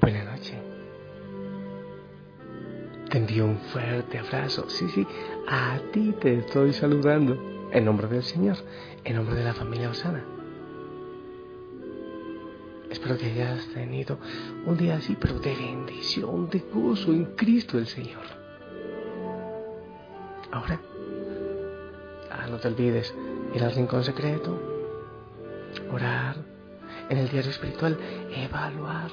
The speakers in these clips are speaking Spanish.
Buenas noches. Te un fuerte abrazo. Sí, sí, a ti te estoy saludando. En nombre del Señor, en nombre de la familia Osana. Espero que hayas tenido un día así, pero de bendición, de gozo en Cristo el Señor. Ahora, ah, no te olvides ir al rincón secreto, orar, en el diario espiritual, evaluar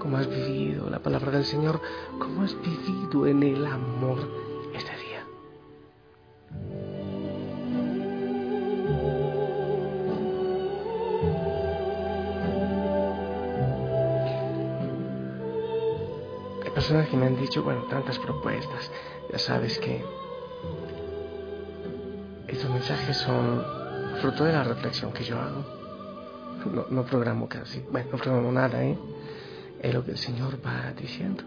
cómo has vivido la palabra del Señor, cómo has vivido en el amor este día. personas que me han dicho, bueno, tantas propuestas. Ya sabes que estos mensajes son fruto de la reflexión que yo hago. No, no programo casi, bueno, no programo nada, ¿eh? Es lo que el Señor va diciendo.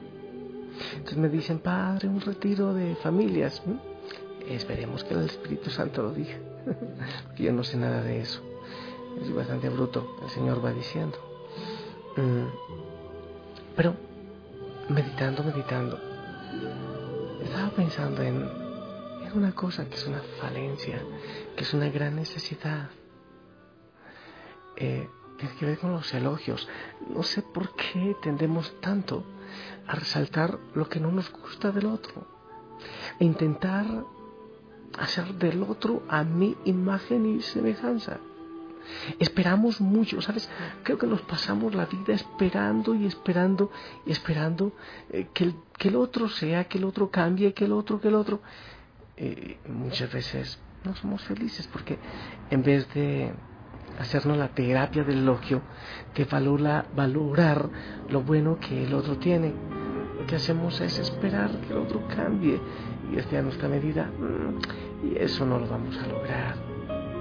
Entonces me dicen, Padre, un retiro de familias. Esperemos que el Espíritu Santo lo diga, porque yo no sé nada de eso. Es bastante bruto, el Señor va diciendo. Mm. Pero meditando, meditando, estaba pensando en, en una cosa que es una falencia, que es una gran necesidad. Eh, que ver con los elogios. No sé por qué tendemos tanto a resaltar lo que no nos gusta del otro. E intentar hacer del otro a mi imagen y semejanza. Esperamos mucho, ¿sabes? Creo que nos pasamos la vida esperando y esperando y esperando eh, que, el, que, el, otro sea, que el otro cambie, que el otro, que el otro. Eh, muchas veces no somos felices porque en vez de hacernos la terapia del elogio, de valora, valorar lo bueno que el otro tiene, lo que hacemos es esperar que el otro cambie y esté a nuestra medida. Mm, y eso no lo vamos a lograr.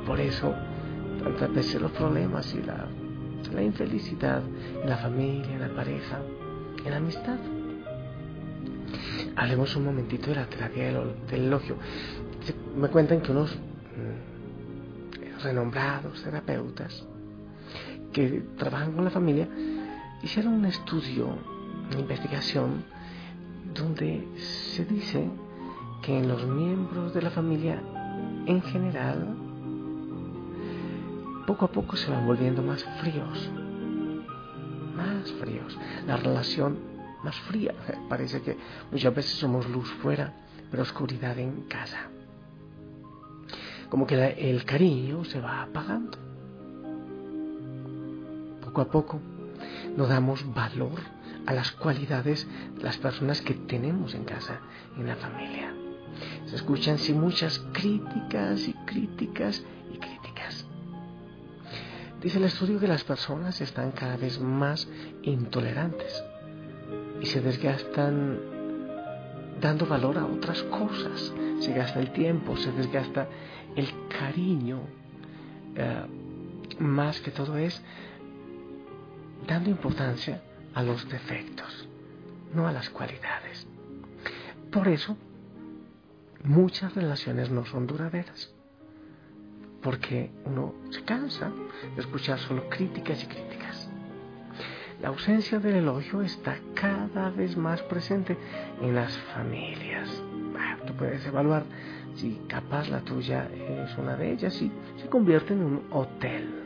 Por eso tantas veces los problemas y la, la infelicidad en la familia, en la pareja, en la amistad. Hablemos un momentito de la terapia del, elogio. Me cuentan que unos mm, renombrados terapeutas que trabajan con la familia hicieron un estudio, una investigación, donde se dice que en los miembros de la familia en general poco a poco se van volviendo más fríos, más fríos. La relación más fría. Parece que muchas veces somos luz fuera, pero oscuridad en casa. Como que el cariño se va apagando. Poco a poco no damos valor a las cualidades de las personas que tenemos en casa, en la familia. Se escuchan sí muchas críticas y críticas Dice el estudio que las personas están cada vez más intolerantes y se desgastan dando valor a otras cosas. Se gasta el tiempo, se desgasta el cariño. Eh, más que todo es dando importancia a los defectos, no a las cualidades. Por eso, muchas relaciones no son duraderas porque uno se cansa de escuchar solo críticas y críticas. La ausencia del elogio está cada vez más presente en las familias. Puedes evaluar si capaz la tuya es una de ellas y se convierte en un hotel.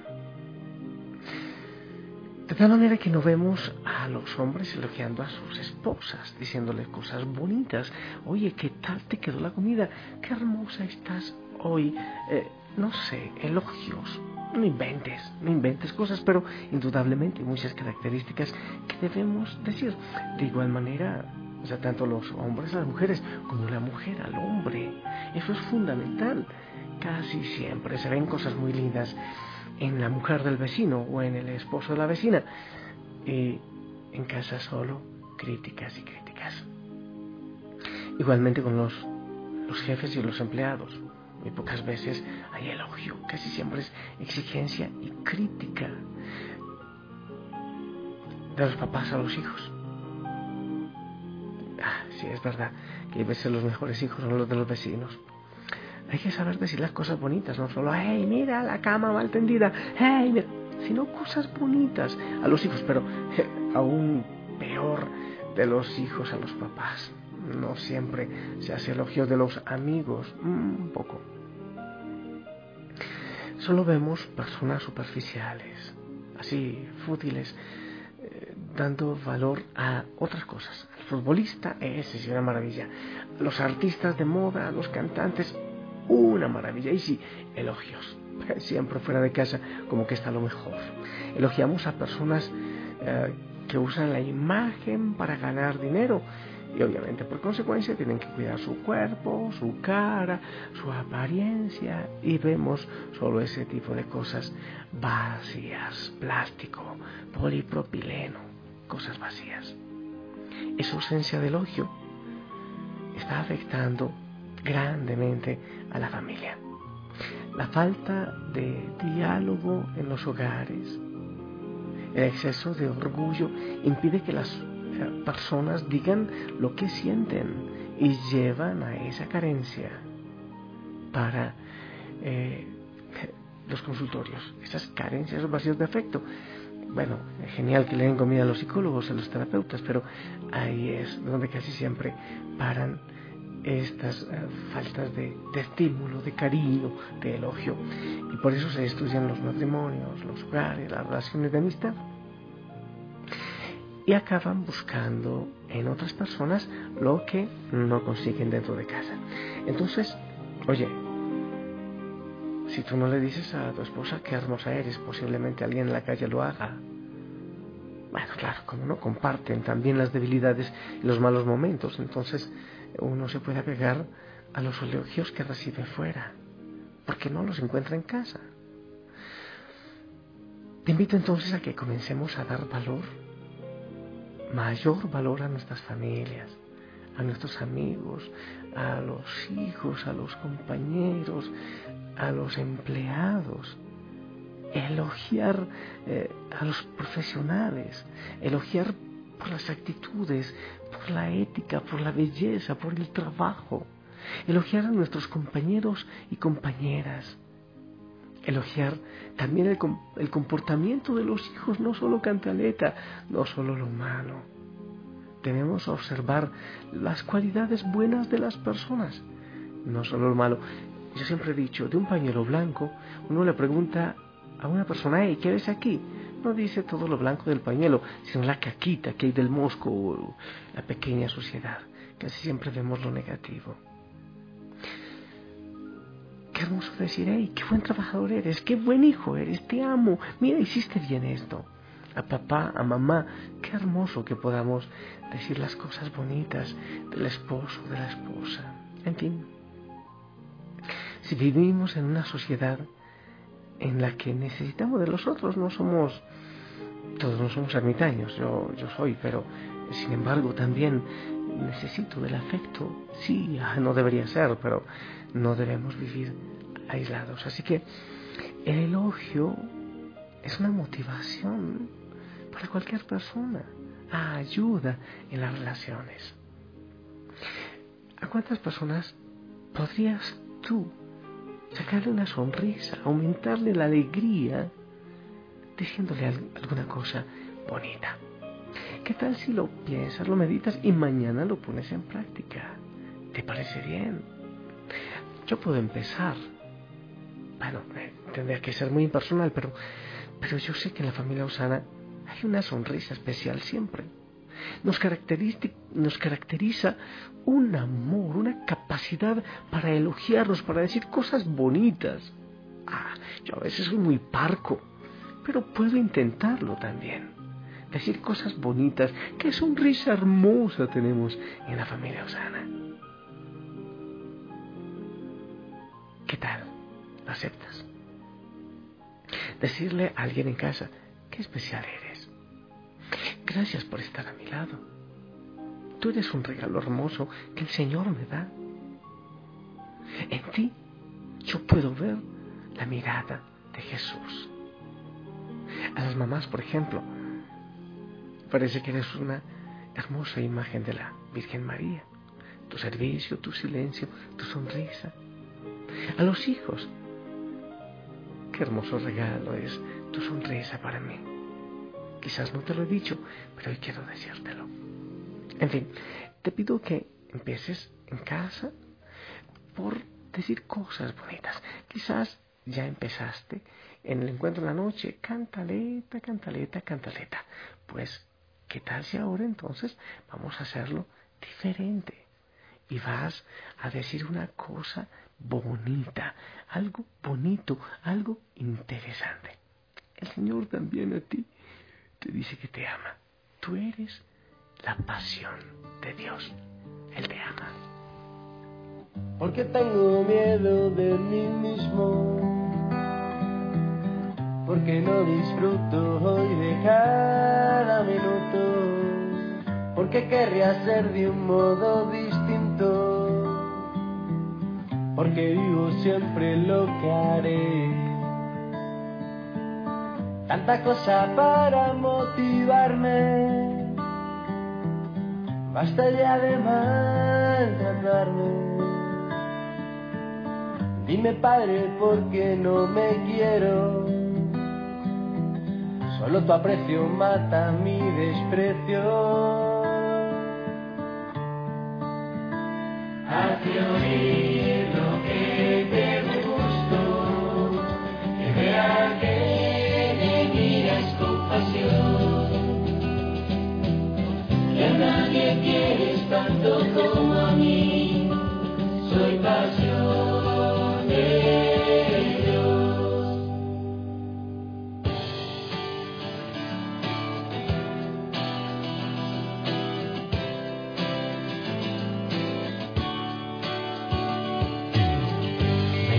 De tal manera que no vemos a los hombres elogiando a sus esposas, diciéndoles cosas bonitas. Oye, ¿qué tal te quedó la comida? Qué hermosa estás hoy. Eh, no sé, elogios. No inventes, no inventes cosas, pero indudablemente muchas características que debemos decir. De igual manera, o tanto los hombres a las mujeres como la mujer al hombre. Eso es fundamental. Casi siempre se ven cosas muy lindas en la mujer del vecino o en el esposo de la vecina. Y en casa solo críticas y críticas. Igualmente con los, los jefes y los empleados. Muy pocas veces hay elogio, casi siempre es exigencia y crítica de los papás a los hijos. Sí, es verdad que a veces los mejores hijos son los de los vecinos. Hay que saber decir las cosas bonitas, no solo, hey, mira la cama mal tendida, hey, mira, sino cosas bonitas a los hijos, pero a un peor de los hijos a los papás. No siempre se hace elogio de los amigos, un poco. Solo vemos personas superficiales, así fútiles, eh, dando valor a otras cosas. Futbolista, ese es una maravilla. Los artistas de moda, los cantantes, una maravilla. Y sí, elogios. Siempre fuera de casa, como que está lo mejor. Elogiamos a personas eh, que usan la imagen para ganar dinero y obviamente por consecuencia tienen que cuidar su cuerpo, su cara, su apariencia y vemos solo ese tipo de cosas vacías, plástico, polipropileno, cosas vacías. Esa ausencia de elogio está afectando grandemente a la familia. La falta de diálogo en los hogares, el exceso de orgullo impide que las personas digan lo que sienten y llevan a esa carencia para eh, los consultorios, esas carencias, esos vacíos de afecto. Bueno, es genial que le den comida a los psicólogos, a los terapeutas, pero ahí es donde casi siempre paran estas eh, faltas de, de, estímulo, de cariño, de elogio. Y por eso se destruyen los matrimonios, los hogares, las relaciones de amistad y acaban buscando en otras personas lo que no consiguen dentro de casa. Entonces, oye, si tú no le dices a tu esposa qué hermosa eres, posiblemente alguien en la calle lo haga. Bueno, claro, como no comparten también las debilidades y los malos momentos, entonces uno se puede apegar a los elogios que recibe fuera, porque no los encuentra en casa. Te invito entonces a que comencemos a dar valor mayor valor a nuestras familias, a nuestros amigos, a los hijos, a los compañeros, a los empleados. Elogiar eh, a los profesionales, elogiar por las actitudes, por la ética, por la belleza, por el trabajo. Elogiar a nuestros compañeros y compañeras elogiar también el, comportamiento de los hijos, no solo cantaleta, no solo lo malo. Debemos observar las cualidades buenas de las personas, no solo lo malo. Yo siempre he dicho, de un pañuelo blanco, uno le pregunta a una persona, hey, ¿qué ves aquí? No dice todo lo blanco del pañuelo, sino la caquita que hay del mosco o la pequeña suciedad. Casi siempre vemos lo negativo qué hermoso decir, hey, qué buen trabajador eres, qué buen hijo eres, te amo, mira, hiciste bien esto. A papá, a mamá, qué hermoso que podamos decir las cosas bonitas del esposo, de la esposa. En fin, si vivimos en una sociedad en la que necesitamos de los otros, no somos, todos no somos ermitaños, yo, yo soy, pero sin embargo también necesito del afecto, sí, ah, no debería ser, pero no debemos vivir aislados. Así que el elogio es una motivación para cualquier persona, ayuda en las relaciones. ¿A cuántas personas podrías tú sacarle una sonrisa, aumentarle la alegría, diciéndole alguna cosa bonita? ¿Qué tal si lo piensas, lo meditas y mañana lo pones en práctica? ¿Te parece bien? Yo puedo empezar. Bueno, eh, tendría que ser muy impersonal, pero, pero yo sé que en la familia Osana hay una sonrisa especial siempre. Nos caracteriza, nos caracteriza un amor, una capacidad para elogiarnos, para decir cosas bonitas. Ah, yo a veces soy muy parco, pero puedo intentarlo también decir cosas bonitas. Qué sonrisa hermosa tenemos en la familia Osana. ¿Qué tal? ¿Lo aceptas? Decirle a alguien en casa, qué especial eres. Gracias por estar a mi lado. Tú eres un regalo hermoso que el Señor me da. En ti yo puedo ver la mirada de Jesús. A las mamás, por ejemplo, Parece que eres una hermosa imagen de la Virgen María. Tu servicio, tu silencio, tu sonrisa. A los hijos, qué hermoso regalo es tu sonrisa para mí. Quizás no te lo he dicho, pero hoy quiero decírtelo. En fin, te pido que empieces en casa por decir cosas bonitas. Quizás ya empezaste en el encuentro de la noche, cantaleta, cantaleta, cantaleta. Pues, ¿qué tal si ahora entonces vamos a hacerlo diferente? Y vas a decir una cosa bonita, algo bonito, algo interesante. El Señor también a ti te dice que te ama. Tú eres la pasión de Dios. Él te ama. Porque tengo miedo de mí mismo. Porque no disfruto hoy de cada minuto. Porque querría ser de un modo distinto. Porque digo siempre lo que haré. Tanta cosa para motivarme Basta ya de maltratarme. Dime padre por qué no me quiero. Solo tu aprecio mata mi desprecio. Hazte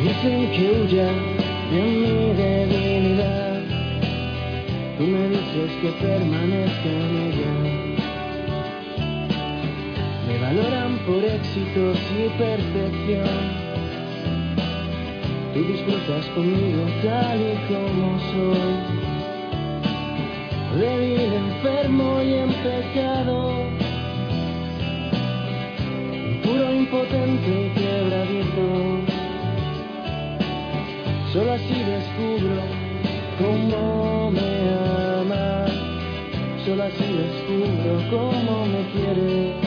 dicen que huya de mi debilidad. Tú me dices que permanezca en ella valoran por éxitos y perfección. Tú disfrutas conmigo tal y como soy, débil, enfermo y en pecado, puro, impotente y Solo así descubro cómo me ama, solo así descubro cómo me quiere.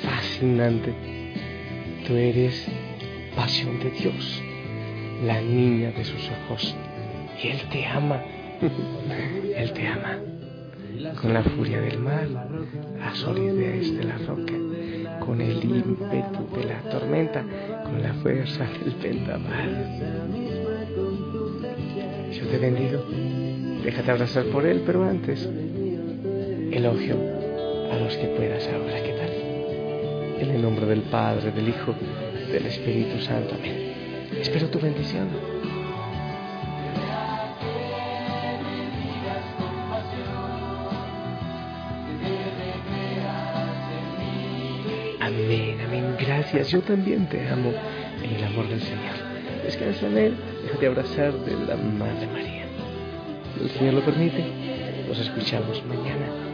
Fascinante. Tú eres pasión de Dios, la niña de sus ojos. Y Él te ama. Él te ama. Con la furia del mar, la solidez de la roca, con el ímpetu de la tormenta, con la fuerza del vendaval. Yo te bendigo. Déjate abrazar por Él, pero antes, elogio a los que puedas ahora. En el nombre del Padre, del Hijo, del Espíritu Santo. Amén. Espero tu bendición. Amén, amén. Gracias. Yo también te amo en el amor del Señor. Descansa en Él. Déjate abrazar de la Madre María. El Señor lo permite. Nos escuchamos mañana.